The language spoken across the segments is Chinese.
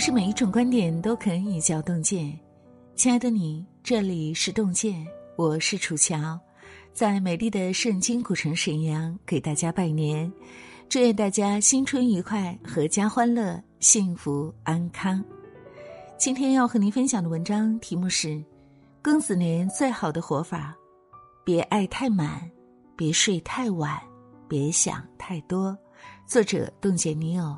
不是每一种观点都可以叫洞见。亲爱的你，这里是洞见，我是楚乔，在美丽的圣经古城沈阳给大家拜年，祝愿大家新春愉快，阖家欢乐，幸福安康。今天要和您分享的文章题目是：庚子年最好的活法，别爱太满，别睡太晚，别想太多。作者：洞见尼欧。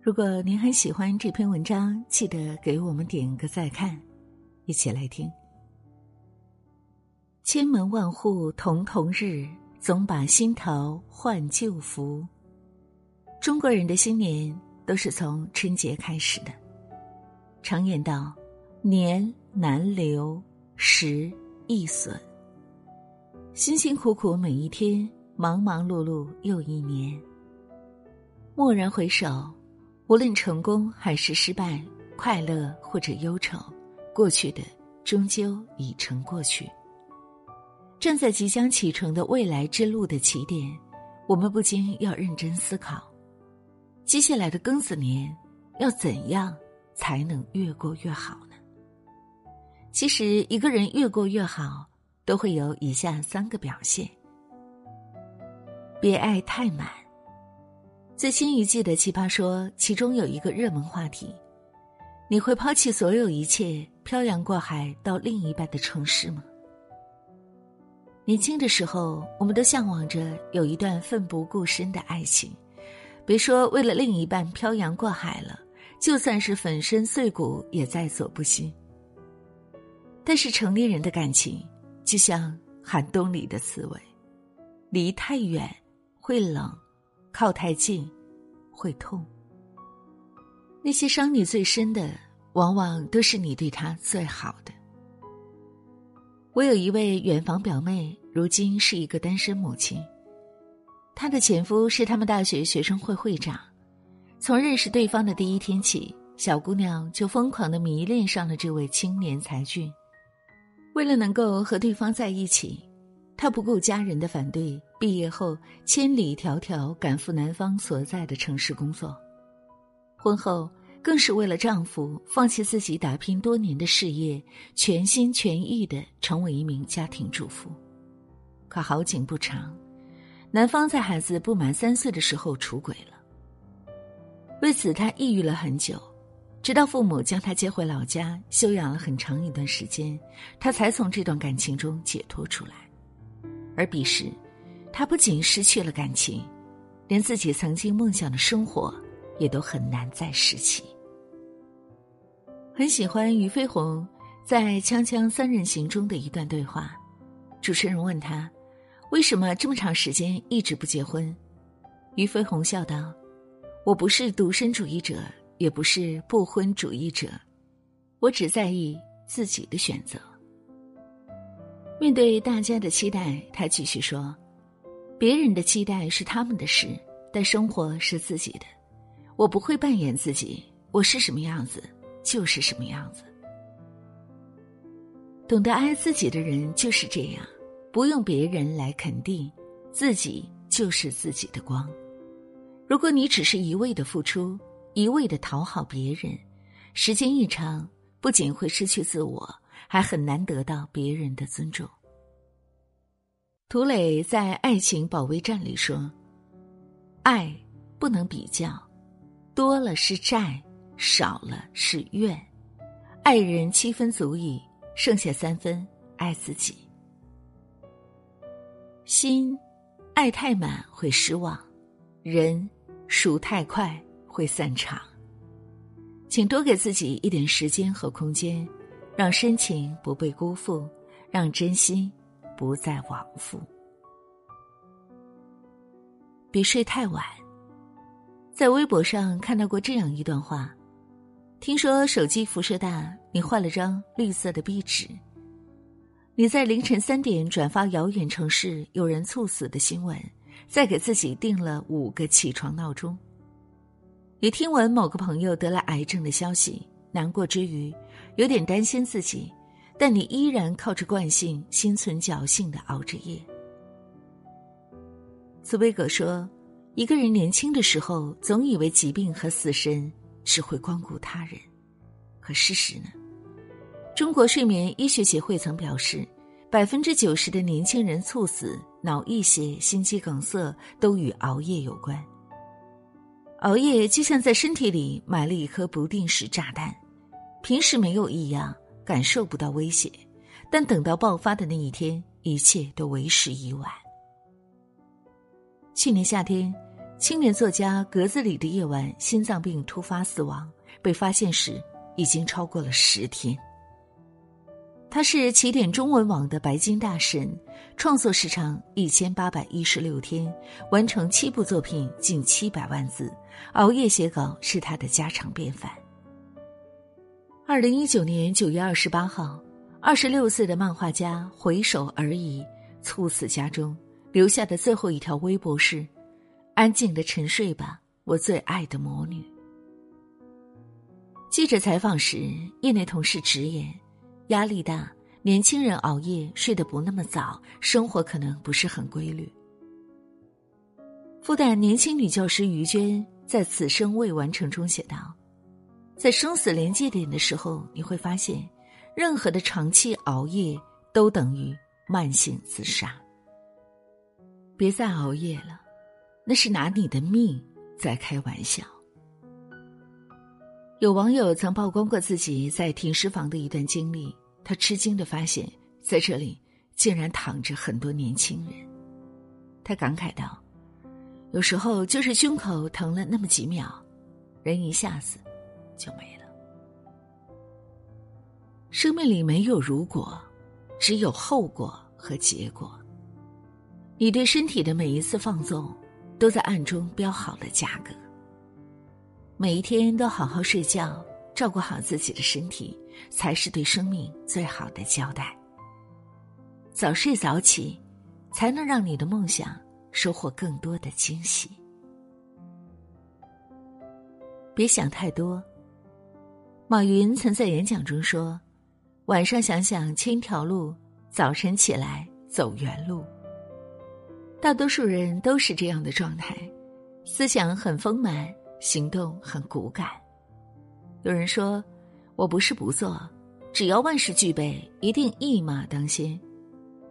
如果您很喜欢这篇文章，记得给我们点个再看。一起来听。千门万户曈曈日，总把新桃换旧符。中国人的新年都是从春节开始的。常言道：“年难留，时易损。”辛辛苦苦每一天，忙忙碌碌又一年。蓦然回首。无论成功还是失败，快乐或者忧愁，过去的终究已成过去。站在即将启程的未来之路的起点，我们不禁要认真思考：接下来的庚子年要怎样才能越过越好呢？其实，一个人越过越好，都会有以下三个表现：别爱太满。最新一季的《奇葩说》，其中有一个热门话题：你会抛弃所有一切，漂洋过海到另一半的城市吗？年轻的时候，我们都向往着有一段奋不顾身的爱情，别说为了另一半漂洋过海了，就算是粉身碎骨也在所不惜。但是成年人的感情，就像寒冬里的刺猬，离太远会冷。靠太近，会痛。那些伤你最深的，往往都是你对他最好的。我有一位远房表妹，如今是一个单身母亲。她的前夫是他们大学学生会会长。从认识对方的第一天起，小姑娘就疯狂的迷恋上了这位青年才俊。为了能够和对方在一起。她不顾家人的反对，毕业后千里迢迢赶赴男方所在的城市工作。婚后更是为了丈夫，放弃自己打拼多年的事业，全心全意的成为一名家庭主妇。可好景不长，男方在孩子不满三岁的时候出轨了。为此，她抑郁了很久，直到父母将她接回老家休养了很长一段时间，她才从这段感情中解脱出来。而彼时，他不仅失去了感情，连自己曾经梦想的生活也都很难再拾起。很喜欢俞飞鸿在《锵锵三人行》中的一段对话，主持人问他：“为什么这么长时间一直不结婚？”俞飞鸿笑道：“我不是独身主义者，也不是不婚主义者，我只在意自己的选择。”面对大家的期待，他继续说：“别人的期待是他们的事，但生活是自己的。我不会扮演自己，我是什么样子就是什么样子。懂得爱自己的人就是这样，不用别人来肯定，自己就是自己的光。如果你只是一味的付出，一味的讨好别人，时间一长，不仅会失去自我。”还很难得到别人的尊重。涂磊在《爱情保卫战》里说：“爱不能比较，多了是债，少了是怨。爱人七分足矣，剩下三分爱自己。心爱太满会失望，人数太快会散场。请多给自己一点时间和空间。”让深情不被辜负，让真心不再往复。别睡太晚。在微博上看到过这样一段话：听说手机辐射大，你换了张绿色的壁纸。你在凌晨三点转发遥远城市有人猝死的新闻，再给自己定了五个起床闹钟。你听闻某个朋友得了癌症的消息。难过之余，有点担心自己，但你依然靠着惯性，心存侥幸的熬着夜。茨威格说：“一个人年轻的时候，总以为疾病和死神只会光顾他人。可事实呢？中国睡眠医学协会曾表示，百分之九十的年轻人猝死、脑溢血、心肌梗塞都与熬夜有关。熬夜就像在身体里埋了一颗不定时炸弹，平时没有异样，感受不到威胁，但等到爆发的那一天，一切都为时已晚。去年夏天，青年作家格子里的夜晚心脏病突发死亡，被发现时已经超过了十天。他是起点中文网的白金大神，创作时长一千八百一十六天，完成七部作品，近七百万字。熬夜写稿是他的家常便饭。二零一九年九月二十八号，二十六岁的漫画家回首而已，猝死家中，留下的最后一条微博是：“安静的沉睡吧，我最爱的魔女。”记者采访时，业内同事直言。压力大，年轻人熬夜睡得不那么早，生活可能不是很规律。复旦年轻女教师于娟在《此生未完成》中写道：“在生死临界点的时候，你会发现，任何的长期熬夜都等于慢性自杀。别再熬夜了，那是拿你的命在开玩笑。”有网友曾曝光过自己在停尸房的一段经历，他吃惊的发现，在这里竟然躺着很多年轻人。他感慨道：“有时候就是胸口疼了那么几秒，人一下子就没了。生命里没有如果，只有后果和结果。你对身体的每一次放纵，都在暗中标好了价格。”每一天都好好睡觉，照顾好自己的身体，才是对生命最好的交代。早睡早起，才能让你的梦想收获更多的惊喜。别想太多。马云曾在演讲中说：“晚上想想千条路，早晨起来走原路。”大多数人都是这样的状态，思想很丰满。行动很骨感。有人说：“我不是不做，只要万事俱备，一定一马当先。”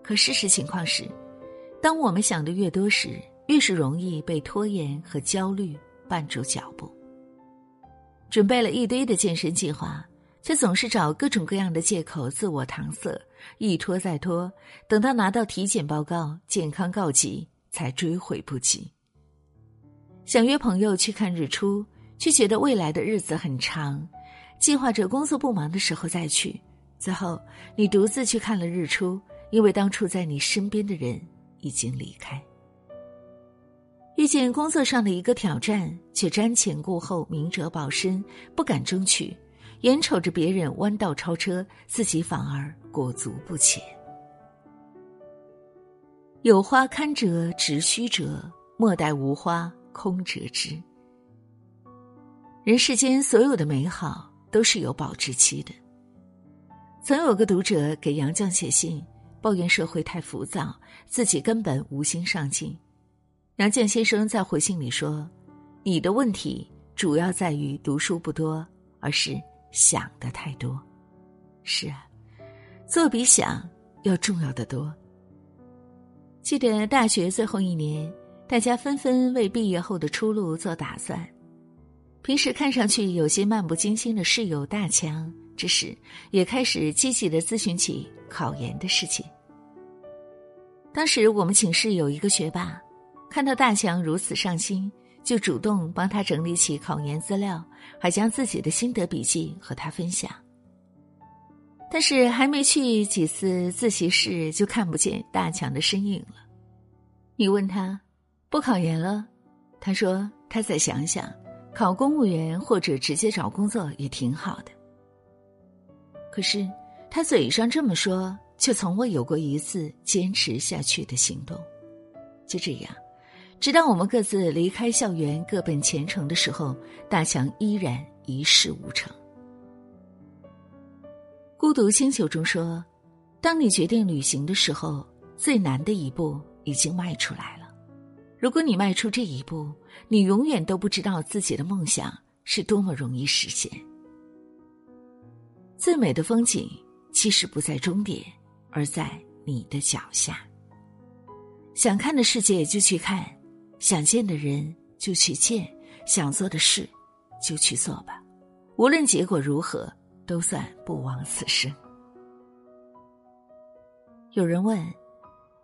可事实情况是，当我们想的越多时，越是容易被拖延和焦虑绊住脚步。准备了一堆的健身计划，却总是找各种各样的借口自我搪塞，一拖再拖，等到拿到体检报告、健康告急，才追悔不及。想约朋友去看日出，却觉得未来的日子很长，计划着工作不忙的时候再去。最后，你独自去看了日出，因为当初在你身边的人已经离开。遇见工作上的一个挑战，却瞻前顾后、明哲保身，不敢争取，眼瞅着别人弯道超车，自己反而裹足不前。有花堪折直须折，莫待无花。空折枝。人世间所有的美好都是有保质期的。曾有个读者给杨绛写信，抱怨社会太浮躁，自己根本无心上进。杨绛先生在回信里说：“你的问题主要在于读书不多，而是想的太多。”是啊，做比想要重要的多。记得大学最后一年。大家纷纷为毕业后的出路做打算。平时看上去有些漫不经心的室友大强，这时也开始积极的咨询起考研的事情。当时我们寝室有一个学霸，看到大强如此上心，就主动帮他整理起考研资料，还将自己的心得笔记和他分享。但是还没去几次自习室，就看不见大强的身影了。你问他。不考研了，他说他再想想，考公务员或者直接找工作也挺好的。可是他嘴上这么说，却从未有过一次坚持下去的行动。就这样，直到我们各自离开校园，各奔前程的时候，大强依然一事无成。孤独星球中说，当你决定旅行的时候，最难的一步已经迈出来了。如果你迈出这一步，你永远都不知道自己的梦想是多么容易实现。最美的风景，其实不在终点，而在你的脚下。想看的世界就去看，想见的人就去见，想做的事就去做吧。无论结果如何，都算不枉此生。有人问：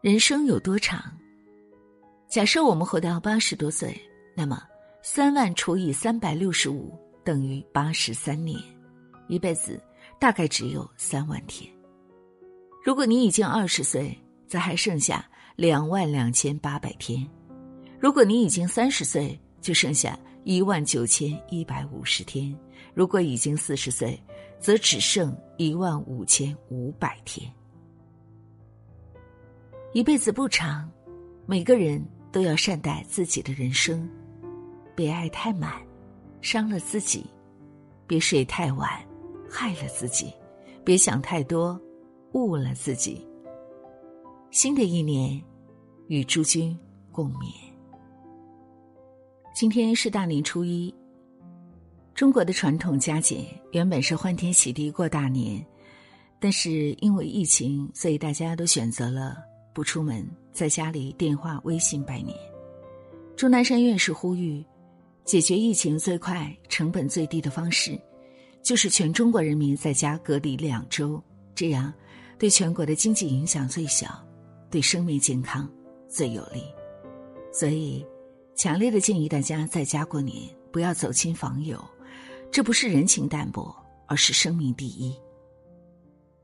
人生有多长？假设我们活到八十多岁，那么三万除以三百六十五等于八十三年，一辈子大概只有三万天。如果你已经二十岁，则还剩下。两万两千八百天，如果你已经三十岁，就剩下一万九千一百五十天；如果已经四十岁，则只剩一万五千五百天。一辈子不长，每个人都要善待自己的人生，别爱太满，伤了自己；别睡太晚，害了自己；别想太多，误了自己。新的一年，与诸君共勉。今天是大年初一。中国的传统佳节原本是欢天喜地过大年，但是因为疫情，所以大家都选择了不出门，在家里电话、微信拜年。钟南山院士呼吁，解决疫情最快、成本最低的方式，就是全中国人民在家隔离两周，这样对全国的经济影响最小。对生命健康最有利，所以强烈的建议大家在家过年，不要走亲访友。这不是人情淡薄，而是生命第一。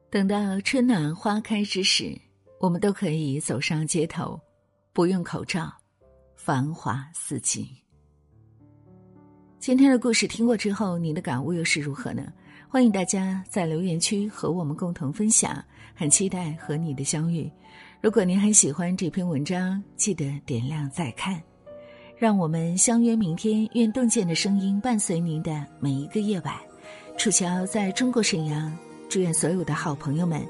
等到春暖花开之时，我们都可以走上街头，不用口罩，繁华似锦。今天的故事听过之后，你的感悟又是如何呢？欢迎大家在留言区和我们共同分享，很期待和你的相遇。如果您很喜欢这篇文章，记得点亮再看。让我们相约明天，愿洞见的声音伴随您的每一个夜晚。楚乔在中国沈阳，祝愿所有的好朋友们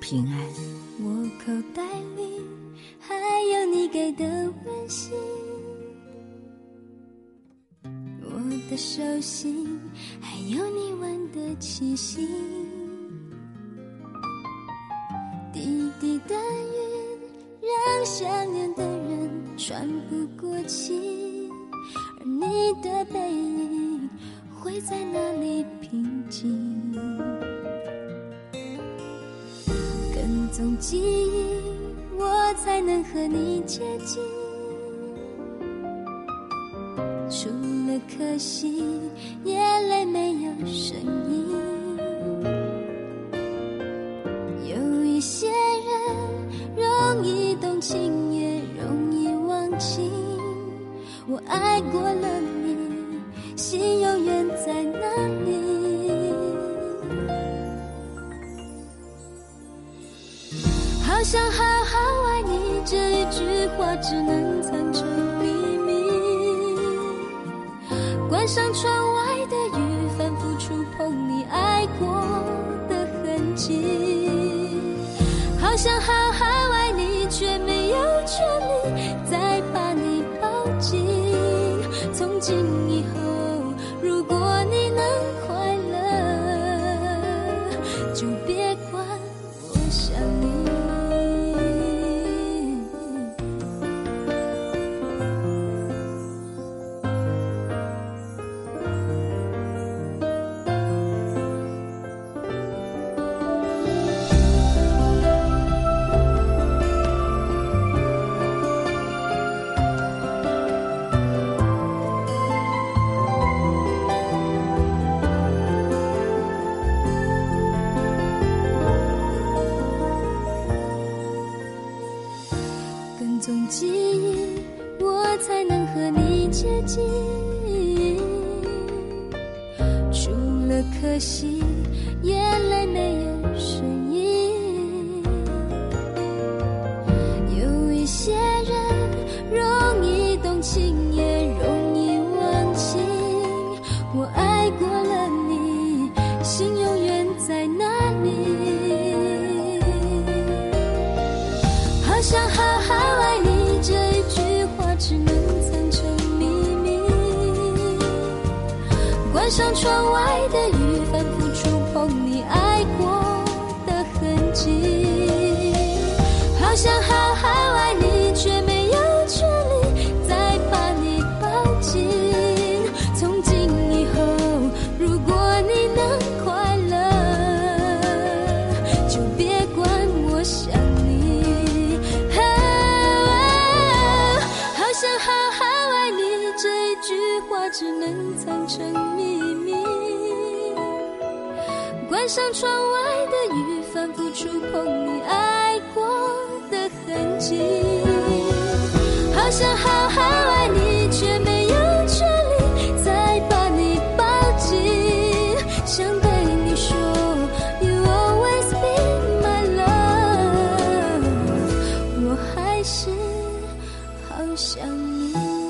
平安。我口袋里还有你给的温馨，我的手心还有你吻的气息。滴滴的雨让想念的人喘不过气，而你的背影会在哪里平静？跟踪记忆，我才能和你接近。除了可惜，眼泪没有声音。好想好好爱你，这一句话只能藏成秘密。关上窗外的雨，反复触碰你爱过的痕迹。好想好从记忆我才能和你接近。除了可惜眼泪没上窗外的雨，反复触碰你爱过的痕迹，好想好好爱你，却没有权利再把你抱紧。从今以后，如果你能快乐，就别管我想你。好想好好爱你，这一句话只能藏成秘关上窗外的雨，反复触碰你爱过的痕迹。好想好好爱你，却没有权利再把你抱紧。想对你说，You always be my love，我还是好想你。